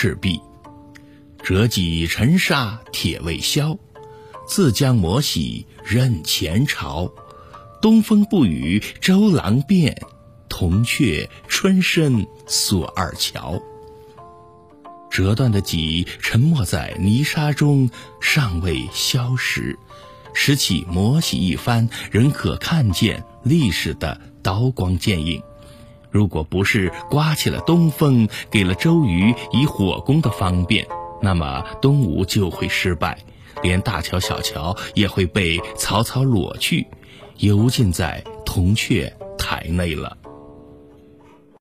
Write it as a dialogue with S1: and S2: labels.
S1: 赤壁。折戟沉沙铁未销，自将磨洗认前朝。东风不与周郎便，铜雀春深锁二乔。折断的戟沉没在泥沙中，尚未消蚀，拾起磨洗一番，仍可看见历史的刀光剑影。如果不是刮起了东风，给了周瑜以火攻的方便，那么东吴就会失败，连大乔小乔也会被曹操裸去，游尽在铜雀台内了。